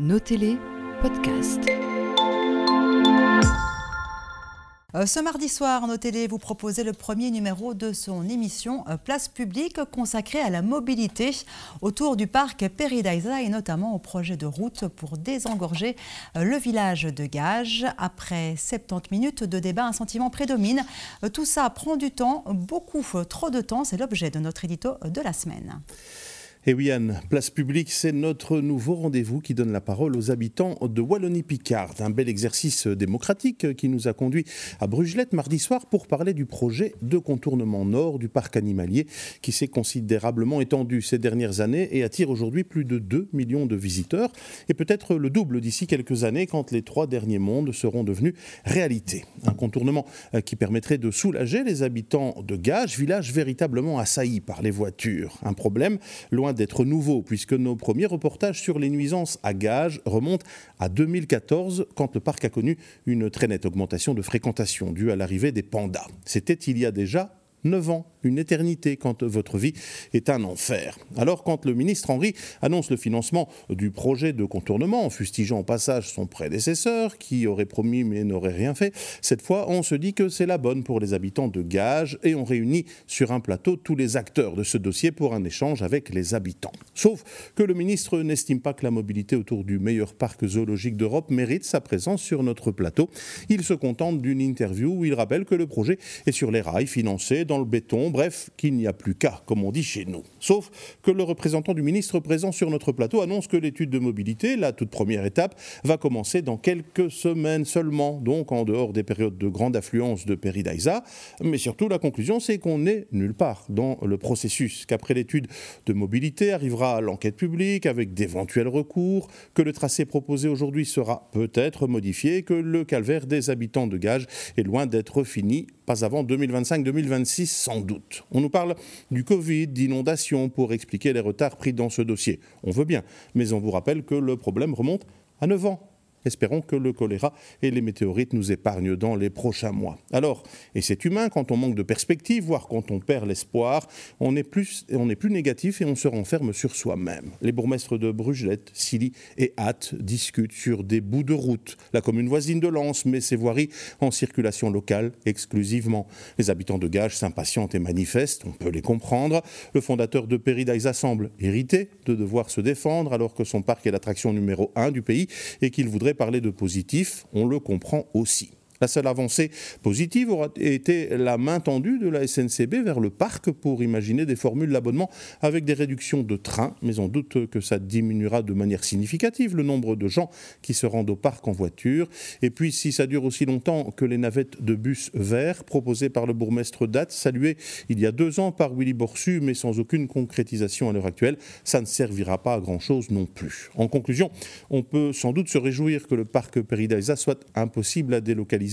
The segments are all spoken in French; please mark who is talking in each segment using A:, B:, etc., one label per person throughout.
A: Notez-les, podcast.
B: Euh, Ce mardi soir, nos télé vous proposez le premier numéro de son émission euh, Place publique consacrée à la mobilité autour du parc Peridaisa et notamment au projet de route pour désengorger euh, le village de Gage. Après 70 minutes de débat, un sentiment prédomine. Tout ça prend du temps, beaucoup trop de temps. C'est l'objet de notre édito de la semaine.
C: Et oui, Anne, Place Publique, c'est notre nouveau rendez-vous qui donne la parole aux habitants de Wallonie-Picard. Un bel exercice démocratique qui nous a conduit à Brugelette mardi soir pour parler du projet de contournement nord du parc animalier qui s'est considérablement étendu ces dernières années et attire aujourd'hui plus de 2 millions de visiteurs et peut-être le double d'ici quelques années quand les trois derniers mondes seront devenus réalité. Un contournement qui permettrait de soulager les habitants de Gage, village véritablement assailli par les voitures. Un problème loin d'être nouveau, puisque nos premiers reportages sur les nuisances à gage remontent à 2014, quand le parc a connu une très nette augmentation de fréquentation due à l'arrivée des pandas. C'était il y a déjà 9 ans, une éternité quand votre vie est un enfer. Alors quand le ministre Henry annonce le financement du projet de contournement, en fustigeant au passage son prédécesseur, qui aurait promis mais n'aurait rien fait, cette fois on se dit que c'est la bonne pour les habitants de Gage et on réunit sur un plateau tous les acteurs de ce dossier pour un échange avec les habitants. Sauf que le ministre n'estime pas que la mobilité autour du meilleur parc zoologique d'Europe mérite sa présence sur notre plateau. Il se contente d'une interview où il rappelle que le projet est sur les rails, financé dans le béton, bref, qu'il n'y a plus qu'à, comme on dit chez nous. Sauf que le représentant du ministre présent sur notre plateau annonce que l'étude de mobilité, la toute première étape, va commencer dans quelques semaines seulement, donc en dehors des périodes de grande affluence de Peridaisa. Mais surtout, la conclusion, c'est qu'on n'est nulle part dans le processus, qu'après l'étude de mobilité arrivera l'enquête publique avec d'éventuels recours, que le tracé proposé aujourd'hui sera peut-être modifié, que le calvaire des habitants de Gage est loin d'être fini, pas avant 2025-2026 sans doute. On nous parle du Covid, d'inondations pour expliquer les retards pris dans ce dossier. On veut bien, mais on vous rappelle que le problème remonte à 9 ans. Espérons que le choléra et les météorites nous épargnent dans les prochains mois. Alors, et c'est humain, quand on manque de perspective, voire quand on perd l'espoir, on est plus, on est plus négatif et on se renferme sur soi-même. Les bourgmestres de Brugelette, Silly et Hatt discutent sur des bouts de route. La commune voisine de Lens met ses voiries en circulation locale exclusivement. Les habitants de Gage s'impatientent et manifestent, on peut les comprendre. Le fondateur de Peridaisa semble irrité de devoir se défendre alors que son parc est l'attraction numéro un du pays et qu'il voudrait parler de positif, on le comprend aussi. La seule avancée positive aura été la main tendue de la SNCB vers le parc pour imaginer des formules d'abonnement avec des réductions de trains, mais on doute que ça diminuera de manière significative le nombre de gens qui se rendent au parc en voiture. Et puis, si ça dure aussi longtemps que les navettes de bus verts proposées par le bourgmestre Date, saluées il y a deux ans par Willy Borsu, mais sans aucune concrétisation à l'heure actuelle, ça ne servira pas à grand-chose non plus. En conclusion, on peut sans doute se réjouir que le parc Peridaisa soit impossible à délocaliser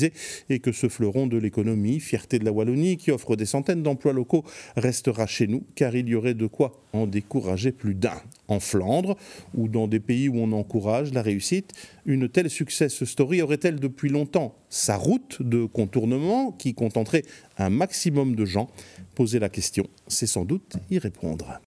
C: et que ce fleuron de l'économie, fierté de la Wallonie, qui offre des centaines d'emplois locaux, restera chez nous, car il y aurait de quoi en décourager plus d'un. En Flandre, ou dans des pays où on encourage la réussite, une telle success story aurait-elle depuis longtemps sa route de contournement qui contenterait un maximum de gens? Poser la question, c'est sans doute y répondre.